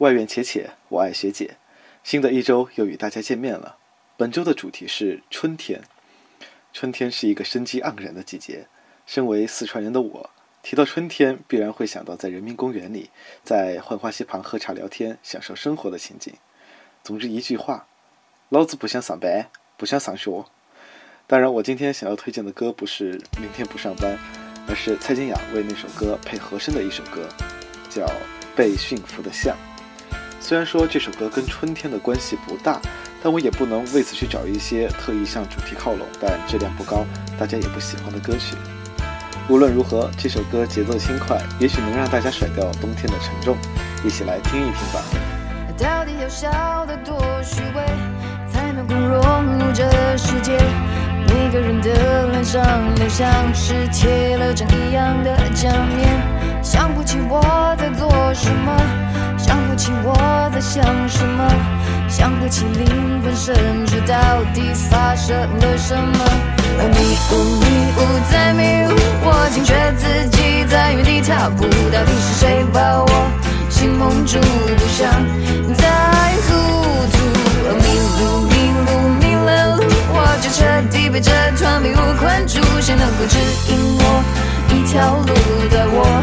外院且且，我爱学姐。新的一周又与大家见面了。本周的主题是春天。春天是一个生机盎然的季节。身为四川人的我，提到春天，必然会想到在人民公园里，在浣花溪旁喝茶聊天，享受生活的情景。总之一句话，老子不想上班，不想上学。当然，我今天想要推荐的歌不是《明天不上班》，而是蔡健雅为那首歌配和声的一首歌，叫《被驯服的象》。虽然说这首歌跟春天的关系不大，但我也不能为此去找一些特意向主题靠拢但质量不高、大家也不喜欢的歌曲。无论如何，这首歌节奏轻快，也许能让大家甩掉冬天的沉重。一起来听一听吧。到底要笑得多虚伪，才能够融入这世界？每个人的脸上都像是贴了张一样的假面，想不起我在做什么，想不起我在想什么，想不起灵魂深处到底发生了什么。迷雾迷雾在迷雾，我惊觉自己在原地踏步，到底是谁把我心蒙住？不想再糊涂，迷路迷路迷了路，我就彻底被这团迷雾困住，谁能够指引我一条路，带我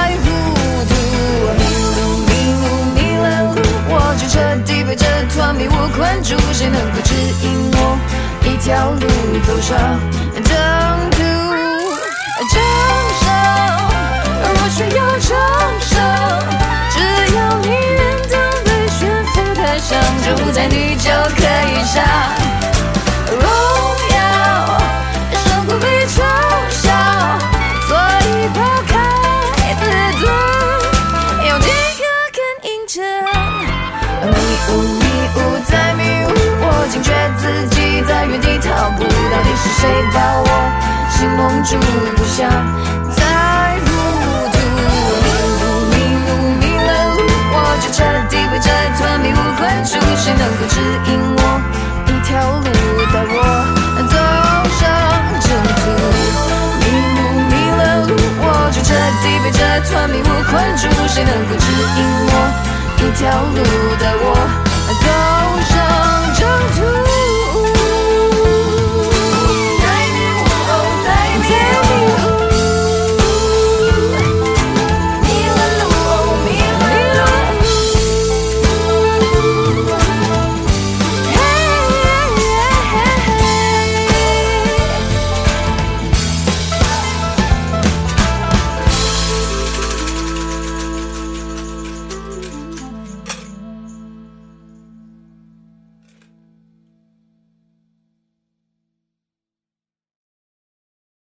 彻底被这团迷雾困住，谁能够指引我一条路走上征途？掌声，我需要掌声，只要你愿当被选中的象，就在你就可以上是谁把我心蒙住？不想再糊涂。迷路迷路迷了路，我就彻底被这团迷雾困住，谁能够指引我一条路，带我走上征途？迷路迷了路，我就彻底被这团迷雾困住，谁能够指引我一条路，带我走上